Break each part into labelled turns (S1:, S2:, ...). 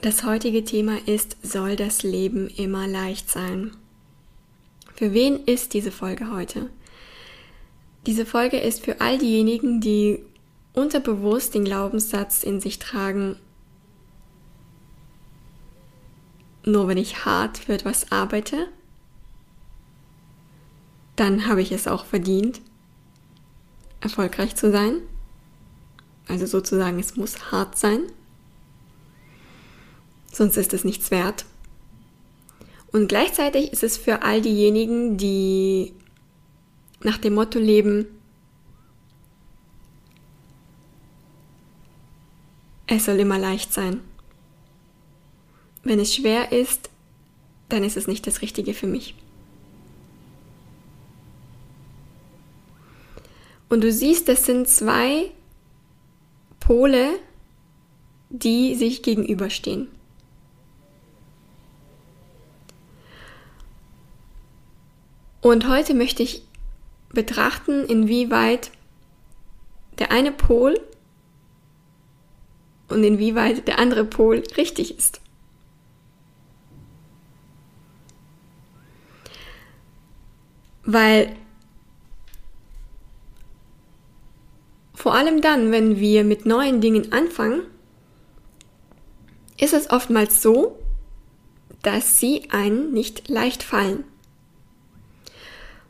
S1: Das heutige Thema ist, soll das Leben immer leicht sein? Für wen ist diese Folge heute? Diese Folge ist für all diejenigen, die unterbewusst den Glaubenssatz in sich tragen, nur wenn ich hart für etwas arbeite, dann habe ich es auch verdient, erfolgreich zu sein. Also sozusagen, es muss hart sein sonst ist es nichts wert. Und gleichzeitig ist es für all diejenigen, die nach dem Motto leben, es soll immer leicht sein. Wenn es schwer ist, dann ist es nicht das Richtige für mich. Und du siehst, das sind zwei Pole, die sich gegenüberstehen. Und heute möchte ich betrachten, inwieweit der eine Pol und inwieweit der andere Pol richtig ist. Weil vor allem dann, wenn wir mit neuen Dingen anfangen, ist es oftmals so, dass sie einen nicht leicht fallen.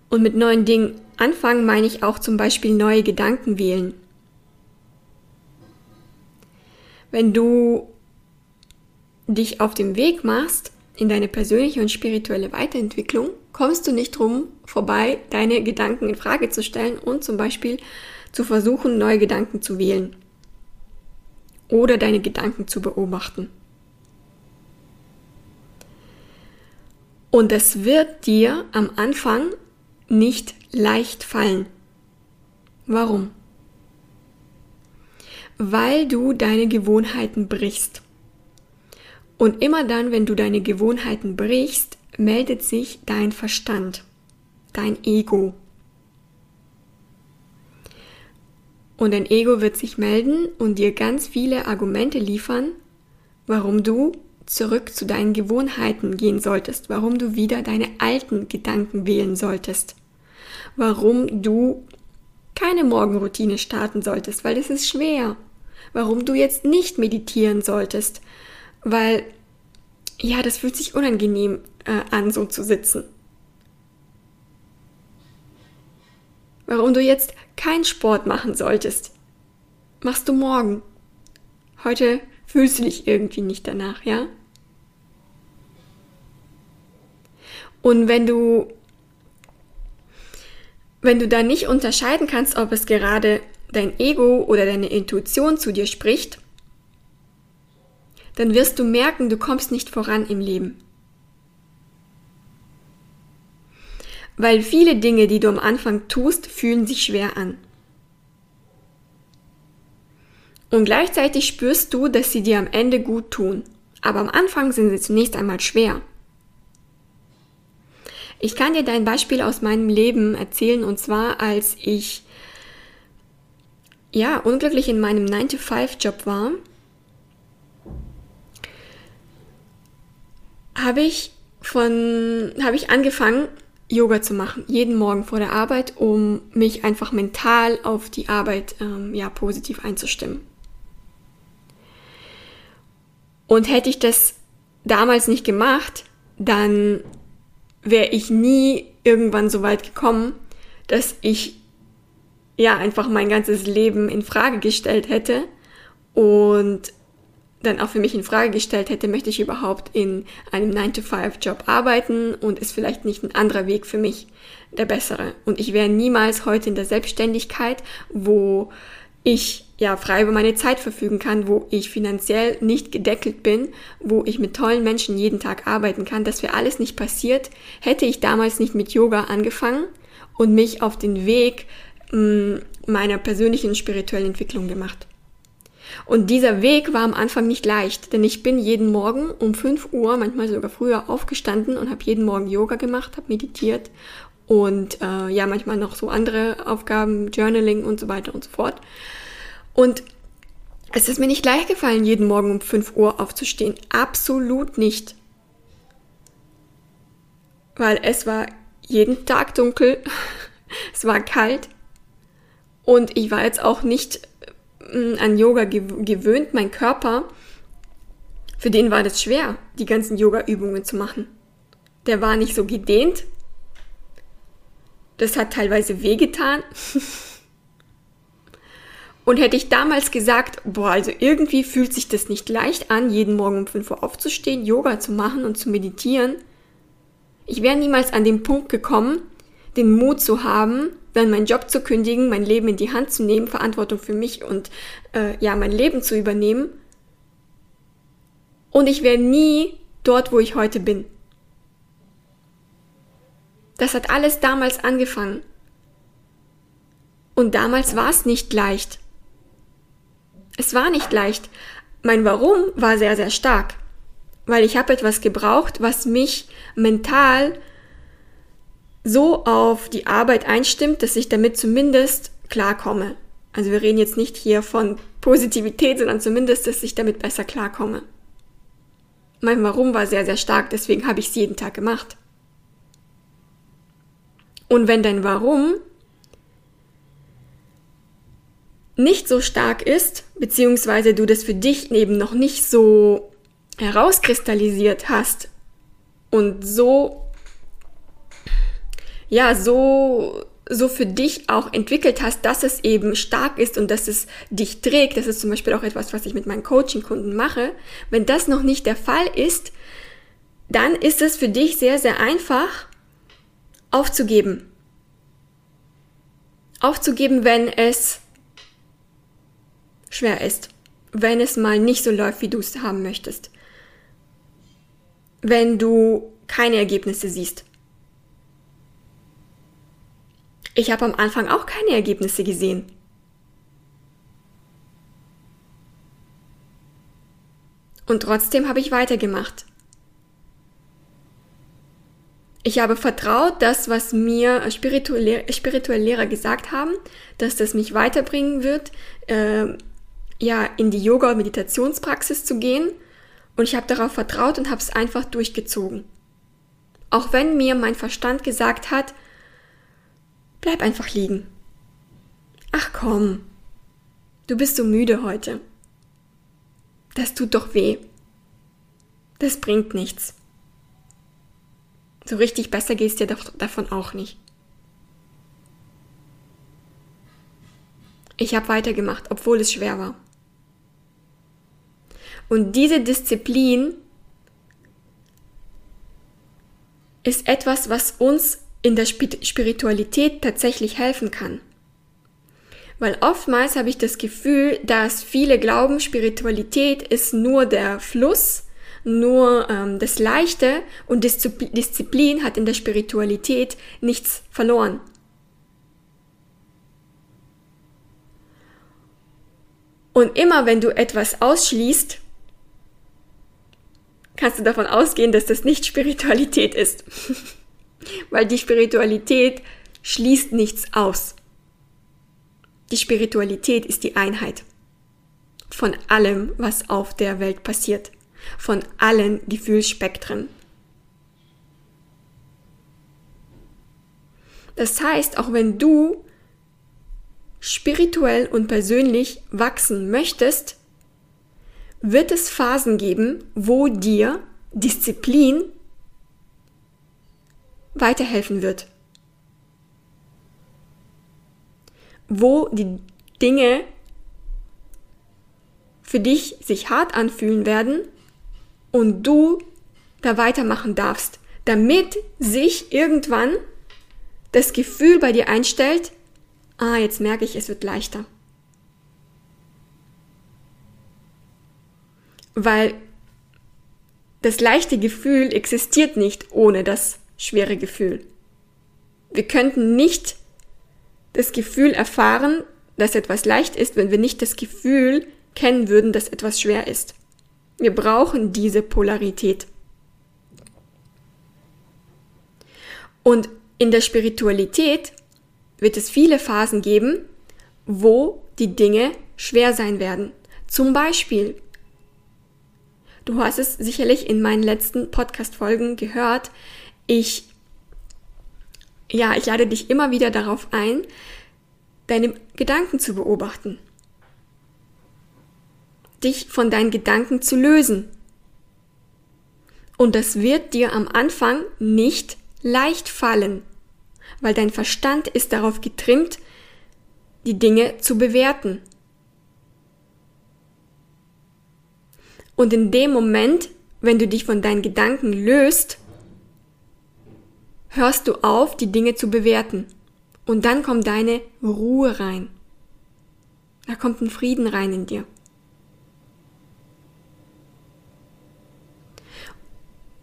S1: Und mit neuen Dingen anfangen meine ich auch zum Beispiel neue Gedanken wählen. Wenn du dich auf dem Weg machst in deine persönliche und spirituelle Weiterentwicklung, kommst du nicht drum vorbei, deine Gedanken in Frage zu stellen und zum Beispiel zu versuchen, neue Gedanken zu wählen oder deine Gedanken zu beobachten. Und es wird dir am Anfang nicht leicht fallen. Warum? Weil du deine Gewohnheiten brichst. Und immer dann, wenn du deine Gewohnheiten brichst, meldet sich dein Verstand, dein Ego. Und dein Ego wird sich melden und dir ganz viele Argumente liefern, warum du zurück zu deinen Gewohnheiten gehen solltest, warum du wieder deine alten Gedanken wählen solltest, warum du keine Morgenroutine starten solltest, weil es ist schwer, warum du jetzt nicht meditieren solltest, weil ja, das fühlt sich unangenehm äh, an, so zu sitzen. Warum du jetzt keinen Sport machen solltest, machst du morgen. Heute fühlst du dich irgendwie nicht danach, ja? Und wenn du, wenn du da nicht unterscheiden kannst, ob es gerade dein Ego oder deine Intuition zu dir spricht, dann wirst du merken, du kommst nicht voran im Leben. Weil viele Dinge, die du am Anfang tust, fühlen sich schwer an. Und gleichzeitig spürst du, dass sie dir am Ende gut tun. Aber am Anfang sind sie zunächst einmal schwer. Ich kann dir dein Beispiel aus meinem Leben erzählen und zwar als ich ja unglücklich in meinem 9-to-5-Job war, habe ich von habe ich angefangen Yoga zu machen jeden Morgen vor der Arbeit, um mich einfach mental auf die Arbeit ähm, ja positiv einzustimmen. Und hätte ich das damals nicht gemacht, dann wäre ich nie irgendwann so weit gekommen, dass ich ja einfach mein ganzes Leben in Frage gestellt hätte und dann auch für mich in Frage gestellt hätte, möchte ich überhaupt in einem 9-to-5-Job arbeiten und ist vielleicht nicht ein anderer Weg für mich der bessere. Und ich wäre niemals heute in der Selbstständigkeit, wo ich ja frei über meine Zeit verfügen kann, wo ich finanziell nicht gedeckelt bin, wo ich mit tollen Menschen jeden Tag arbeiten kann. Das wäre alles nicht passiert, hätte ich damals nicht mit Yoga angefangen und mich auf den Weg mh, mm, meiner persönlichen spirituellen Entwicklung gemacht. Und dieser Weg war am Anfang nicht leicht, denn ich bin jeden Morgen um 5 Uhr, manchmal sogar früher, aufgestanden und habe jeden Morgen Yoga gemacht, habe meditiert und äh, ja, manchmal noch so andere Aufgaben, Journaling und so weiter und so fort. Und es ist mir nicht leicht gefallen, jeden Morgen um 5 Uhr aufzustehen. Absolut nicht. Weil es war jeden Tag dunkel, es war kalt und ich war jetzt auch nicht mm, an Yoga gewöhnt. Mein Körper, für den war das schwer, die ganzen Yoga-Übungen zu machen. Der war nicht so gedehnt. Das hat teilweise wehgetan. Und hätte ich damals gesagt, boah, also irgendwie fühlt sich das nicht leicht an, jeden Morgen um 5 Uhr aufzustehen, Yoga zu machen und zu meditieren, ich wäre niemals an den Punkt gekommen, den Mut zu haben, dann meinen Job zu kündigen, mein Leben in die Hand zu nehmen, Verantwortung für mich und äh, ja, mein Leben zu übernehmen. Und ich wäre nie dort, wo ich heute bin. Das hat alles damals angefangen. Und damals war es nicht leicht. Es war nicht leicht. Mein Warum war sehr, sehr stark, weil ich habe etwas gebraucht, was mich mental so auf die Arbeit einstimmt, dass ich damit zumindest klarkomme. Also wir reden jetzt nicht hier von Positivität, sondern zumindest, dass ich damit besser klarkomme. Mein Warum war sehr, sehr stark, deswegen habe ich es jeden Tag gemacht. Und wenn dein Warum nicht so stark ist, beziehungsweise du das für dich eben noch nicht so herauskristallisiert hast und so, ja, so, so für dich auch entwickelt hast, dass es eben stark ist und dass es dich trägt, das ist zum Beispiel auch etwas, was ich mit meinen Coaching-Kunden mache. Wenn das noch nicht der Fall ist, dann ist es für dich sehr, sehr einfach aufzugeben. Aufzugeben, wenn es schwer ist, wenn es mal nicht so läuft, wie du es haben möchtest. Wenn du keine Ergebnisse siehst. Ich habe am Anfang auch keine Ergebnisse gesehen. Und trotzdem habe ich weitergemacht. Ich habe vertraut, das, was mir spirituelle, Lehrer gesagt haben, dass das mich weiterbringen wird, äh, ja, in die Yoga- und Meditationspraxis zu gehen und ich habe darauf vertraut und habe es einfach durchgezogen. Auch wenn mir mein Verstand gesagt hat, bleib einfach liegen. Ach komm, du bist so müde heute. Das tut doch weh. Das bringt nichts. So richtig besser gehst dir davon auch nicht. Ich habe weitergemacht, obwohl es schwer war. Und diese Disziplin ist etwas, was uns in der Spiritualität tatsächlich helfen kann. Weil oftmals habe ich das Gefühl, dass viele glauben, Spiritualität ist nur der Fluss, nur ähm, das Leichte und Disziplin hat in der Spiritualität nichts verloren. Und immer wenn du etwas ausschließt, kannst du davon ausgehen, dass das nicht Spiritualität ist. Weil die Spiritualität schließt nichts aus. Die Spiritualität ist die Einheit von allem, was auf der Welt passiert, von allen Gefühlsspektren. Das heißt, auch wenn du spirituell und persönlich wachsen möchtest, wird es Phasen geben, wo dir Disziplin weiterhelfen wird. Wo die Dinge für dich sich hart anfühlen werden und du da weitermachen darfst, damit sich irgendwann das Gefühl bei dir einstellt, ah, jetzt merke ich, es wird leichter. Weil das leichte Gefühl existiert nicht ohne das schwere Gefühl. Wir könnten nicht das Gefühl erfahren, dass etwas leicht ist, wenn wir nicht das Gefühl kennen würden, dass etwas schwer ist. Wir brauchen diese Polarität. Und in der Spiritualität wird es viele Phasen geben, wo die Dinge schwer sein werden. Zum Beispiel, du hast es sicherlich in meinen letzten Podcast-Folgen gehört, ich, ja, ich lade dich immer wieder darauf ein, deine Gedanken zu beobachten. Dich von deinen Gedanken zu lösen. Und das wird dir am Anfang nicht leicht fallen, weil dein Verstand ist darauf getrimmt, die Dinge zu bewerten. Und in dem Moment, wenn du dich von deinen Gedanken löst, hörst du auf, die Dinge zu bewerten. Und dann kommt deine Ruhe rein. Da kommt ein Frieden rein in dir.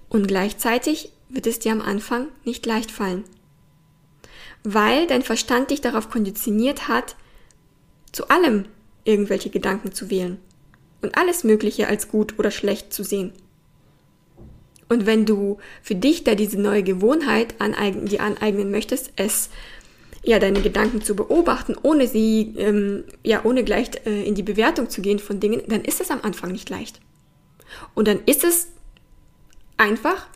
S1: Und gleichzeitig wird es dir am Anfang nicht leicht fallen. Weil dein Verstand dich darauf konditioniert hat, zu allem irgendwelche Gedanken zu wählen und alles Mögliche als gut oder schlecht zu sehen. Und wenn du für dich da diese neue Gewohnheit aneignen, dir aneignen möchtest, es ja deine Gedanken zu beobachten, ohne sie ähm, ja ohne gleich äh, in die Bewertung zu gehen von Dingen, dann ist es am Anfang nicht leicht. Und dann ist es einfach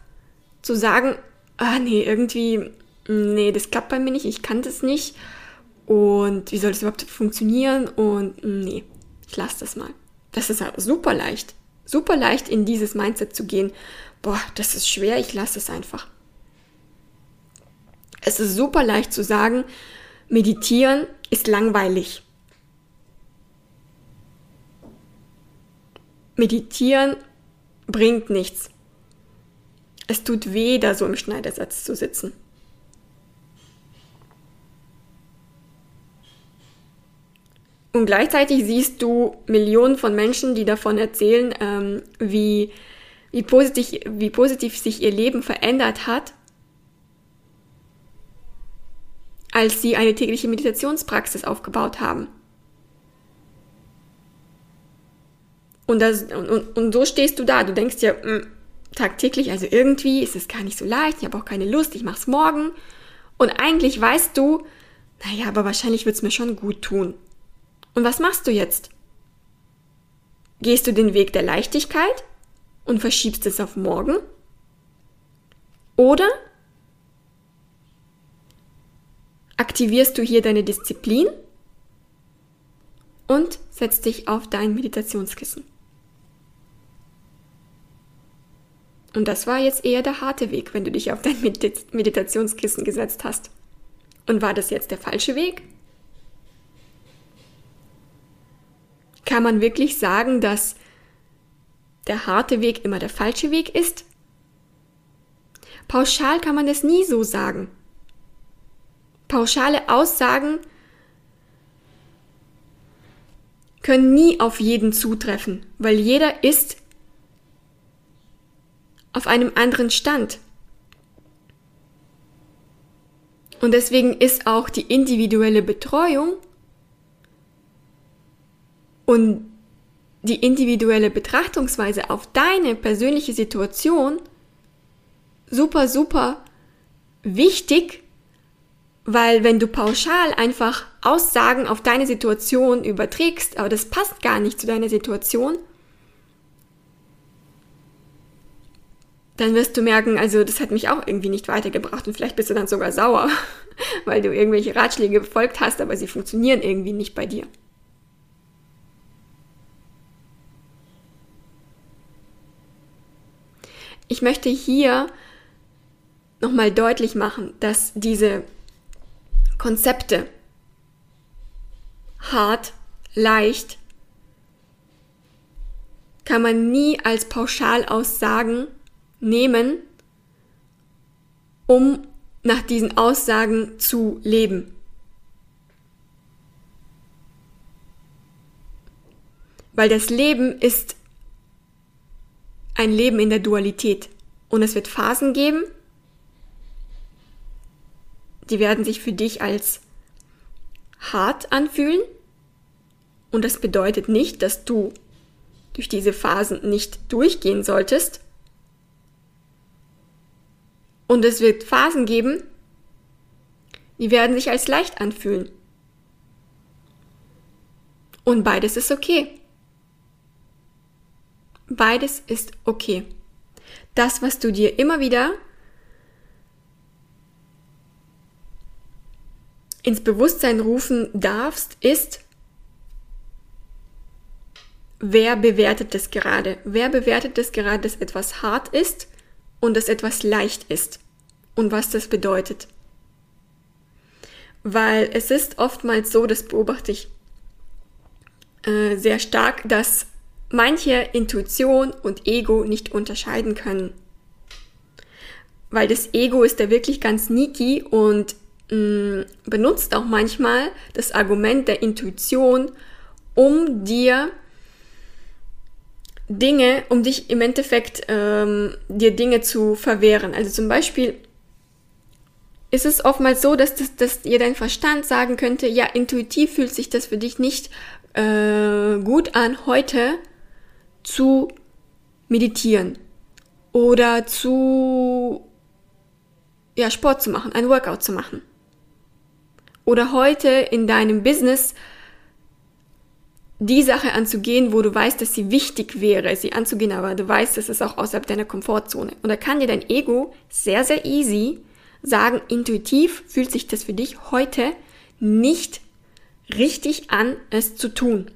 S1: zu sagen, ah nee, irgendwie, nee, das klappt bei mir nicht, ich kann das nicht und wie soll das überhaupt funktionieren und nee, ich lasse das mal. Das ist halt super leicht, super leicht in dieses Mindset zu gehen. Boah, das ist schwer, ich lasse es einfach. Es ist super leicht zu sagen, meditieren ist langweilig. Meditieren bringt nichts. Es tut weh, da so im Schneidersatz zu sitzen. Und gleichzeitig siehst du Millionen von Menschen, die davon erzählen, ähm, wie, wie, positiv, wie positiv sich ihr Leben verändert hat, als sie eine tägliche Meditationspraxis aufgebaut haben. Und, das, und, und, so stehst du da. Du denkst dir, mh, hm, tagtäglich, also irgendwie ist es gar nicht so leicht, ich habe auch keine Lust, ich mach's morgen. Und eigentlich weißt du, naja, aber wahrscheinlich wird's mir schon gut tun. Und was machst du jetzt? Gehst du den Weg der Leichtigkeit und verschiebst es auf morgen? Oder aktivierst du hier deine Disziplin und setzt dich auf dein Meditationskissen? Und das war jetzt eher der harte Weg, wenn du dich auf dein Meditationskissen gesetzt hast. Und war das jetzt der falsche Weg? Kann man wirklich sagen, dass der harte Weg immer der falsche Weg ist? Pauschal kann man das nie so sagen. Pauschale Aussagen können nie auf jeden zutreffen, weil jeder ist auf einem anderen Stand. Und deswegen ist auch die individuelle Betreuung und die individuelle Betrachtungsweise auf deine persönliche Situation super, super wichtig, weil wenn du pauschal einfach Aussagen auf deine Situation überträgst, aber das passt gar nicht zu deiner Situation, dann wirst du merken, also das hat mich auch irgendwie nicht weitergebracht und vielleicht bist du dann sogar sauer, weil du irgendwelche Ratschläge befolgt hast, aber sie funktionieren irgendwie nicht bei dir. Ich möchte hier nochmal deutlich machen, dass diese Konzepte hart, leicht, kann man nie als Pauschalaussagen nehmen, um nach diesen Aussagen zu leben. Weil das Leben ist ein Leben in der Dualität. Und es wird Phasen geben, die werden sich für dich als hart anfühlen. Und das bedeutet nicht, dass du durch diese Phasen nicht durchgehen solltest. Und es wird Phasen geben, die werden sich als leicht anfühlen. Und beides ist okay. Beides ist okay. Das, was du dir immer wieder ins Bewusstsein rufen darfst, ist, wer bewertet es gerade? Wer bewertet es gerade, dass etwas hart ist und dass etwas leicht ist? Und was das bedeutet? Weil es ist oftmals so, das beobachte ich äh, sehr stark, dass manche Intuition und Ego nicht unterscheiden können. Weil das Ego ist da wirklich ganz sneaky und mh, mm, benutzt auch manchmal das Argument der Intuition, um dir Dinge, um dich im Endeffekt ähm, dir Dinge zu verwehren. Also zum Beispiel ist es oftmals so, dass, das, dass dir dein Verstand sagen könnte, ja, intuitiv fühlt sich das für dich nicht äh, gut an, heute zu meditieren oder zu ja, Sport zu machen, ein Workout zu machen. Oder heute in deinem Business die Sache anzugehen, wo du weißt, dass sie wichtig wäre, sie anzugehen, aber du weißt, das ist auch außerhalb deiner Komfortzone. Und da kann dir dein Ego sehr, sehr easy sagen, intuitiv fühlt sich das für dich heute nicht richtig an, es zu tun.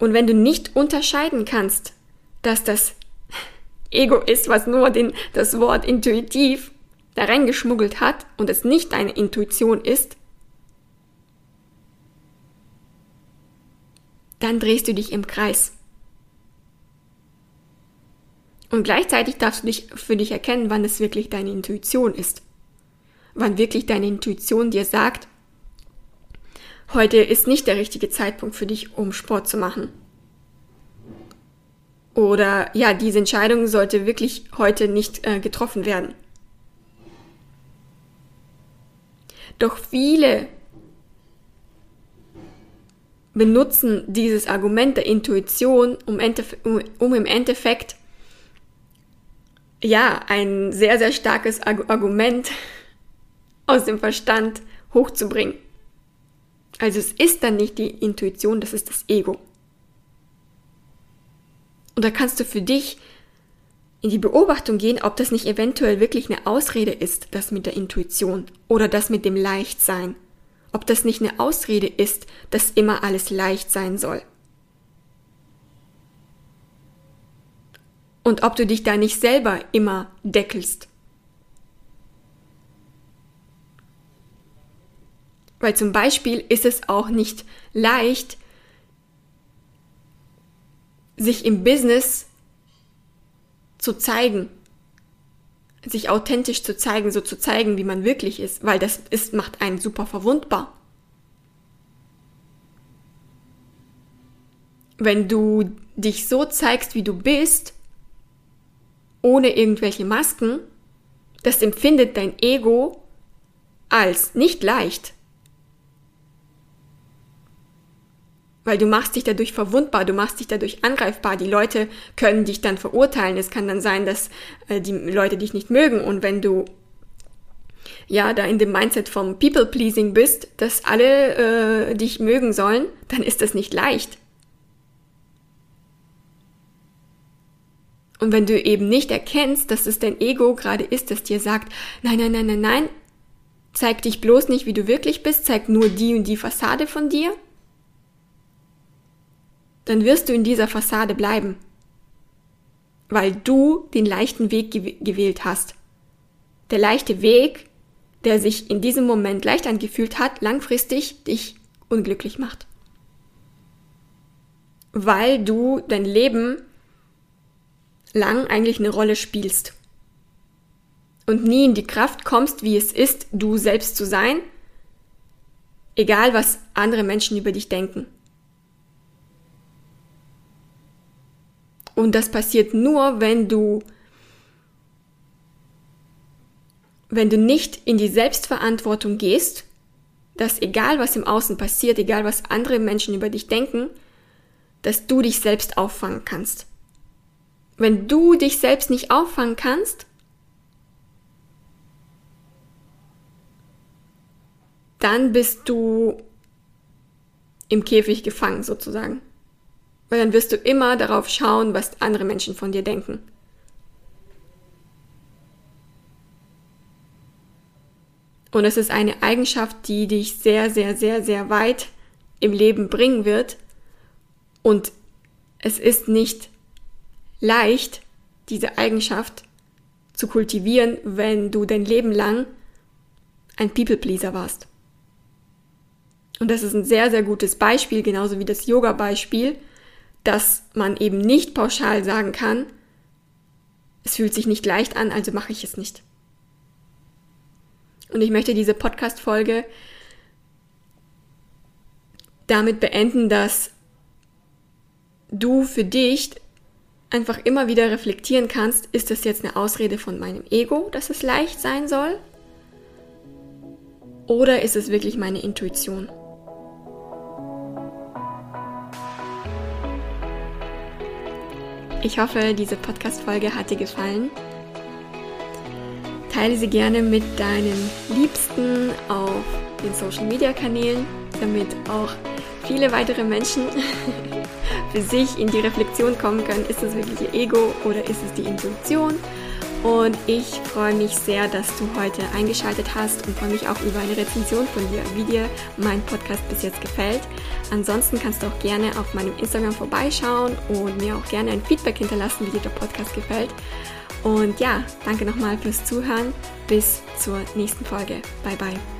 S1: Und wenn du nicht unterscheiden kannst, dass das Ego ist, was nur den, das Wort intuitiv da reingeschmuggelt hat und es nicht deine Intuition ist, dann drehst du dich im Kreis. Und gleichzeitig darfst du dich für dich erkennen, wann es wirklich deine Intuition ist. Wann wirklich deine Intuition dir sagt, heute ist nicht der richtige Zeitpunkt für dich, um Sport zu machen. Oder ja, diese Entscheidung sollte wirklich heute nicht äh, getroffen werden. Doch viele benutzen dieses Argument der Intuition, um, um, um im Endeffekt ja ein sehr, sehr starkes Argument aus dem Verstand hochzubringen. Also es ist dann nicht die Intuition, das ist das Ego. Und da kannst du für dich in die Beobachtung gehen, ob das nicht eventuell wirklich eine Ausrede ist, das mit der Intuition oder das mit dem Leichtsein ob das nicht eine Ausrede ist, dass immer alles leicht sein soll. Und ob du dich da nicht selber immer deckelst. Weil zum Beispiel ist es auch nicht leicht, sich im Business zu zeigen sich authentisch zu zeigen, so zu zeigen, wie man wirklich ist, weil das ist, macht einen super verwundbar. Wenn du dich so zeigst, wie du bist, ohne irgendwelche Masken, das empfindet dein Ego als nicht leicht. Weil du machst dich dadurch verwundbar, du machst dich dadurch angreifbar. Die Leute können dich dann verurteilen. Es kann dann sein, dass äh, die Leute dich nicht mögen und wenn du ja da in dem Mindset vom People Pleasing bist, dass alle äh, dich mögen sollen, dann ist das nicht leicht. Und wenn du eben nicht erkennst, dass es dein Ego gerade ist, das dir sagt, nein, nein, nein, nein, nein, zeig dich bloß nicht, wie du wirklich bist, zeig nur die und die Fassade von dir, dann wirst du in dieser Fassade bleiben, weil du den leichten Weg gewählt hast. Der leichte Weg, der sich in diesem Moment leicht angefühlt hat, langfristig dich unglücklich macht. Weil du dein Leben lang eigentlich eine Rolle spielst und nie in die Kraft kommst, wie es ist, du selbst zu sein, egal was andere Menschen über dich denken. Und das passiert nur, wenn du wenn du nicht in die Selbstverantwortung gehst, dass egal was im Außen passiert, egal was andere Menschen über dich denken, dass du dich selbst auffangen kannst. Wenn du dich selbst nicht auffangen kannst, dann bist du im Käfig gefangen sozusagen. Weil dann wirst du immer darauf schauen, was andere Menschen von dir denken. Und es ist eine Eigenschaft, die dich sehr, sehr, sehr, sehr weit im Leben bringen wird. Und es ist nicht leicht, diese Eigenschaft zu kultivieren, wenn du dein Leben lang ein People-Pleaser warst. Und das ist ein sehr, sehr gutes Beispiel, genauso wie das Yoga-Beispiel, dass man eben nicht pauschal sagen kann, es fühlt sich nicht leicht an, also mache ich es nicht. Und ich möchte diese Podcast-Folge damit beenden, dass du für dich einfach immer wieder reflektieren kannst, ist das jetzt eine Ausrede von meinem Ego, dass es leicht sein soll? Oder ist es wirklich meine Intuition? Ich hoffe, diese Podcast-Folge hat dir gefallen. Teile sie gerne mit deinen Liebsten auf den Social Media Kanälen, damit auch viele weitere Menschen für sich in die Reflexion kommen können, ist es wirklich ihr Ego oder ist es die Intuition? Und ich freue mich sehr, dass du heute eingeschaltet hast und freue mich auch über eine Rezension von dir, wie dir mein Podcast bis jetzt gefällt. Ansonsten kannst du auch gerne auf meinem Instagram vorbeischauen und mir auch gerne ein Feedback hinterlassen, wie dir der Podcast gefällt. Und ja, danke nochmal fürs Zuhören. Bis zur nächsten Folge. Bye bye.